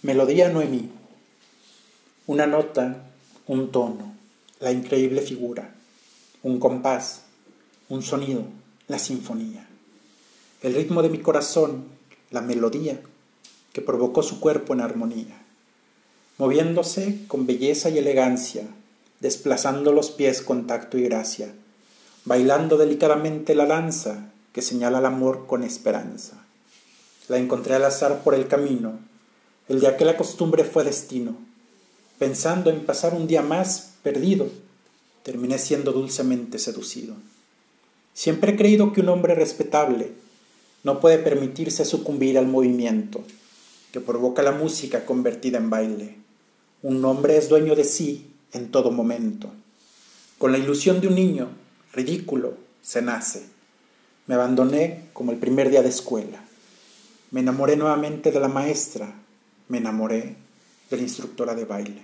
Melodía Noemí. Una nota, un tono, la increíble figura, un compás, un sonido, la sinfonía. El ritmo de mi corazón, la melodía que provocó su cuerpo en armonía, moviéndose con belleza y elegancia, desplazando los pies con tacto y gracia, bailando delicadamente la danza que señala el amor con esperanza. La encontré al azar por el camino, el día que la costumbre fue destino. Pensando en pasar un día más perdido, terminé siendo dulcemente seducido. Siempre he creído que un hombre respetable no puede permitirse sucumbir al movimiento que provoca la música convertida en baile. Un hombre es dueño de sí en todo momento. Con la ilusión de un niño, ridículo, se nace. Me abandoné como el primer día de escuela. Me enamoré nuevamente de la maestra, me enamoré de la instructora de baile.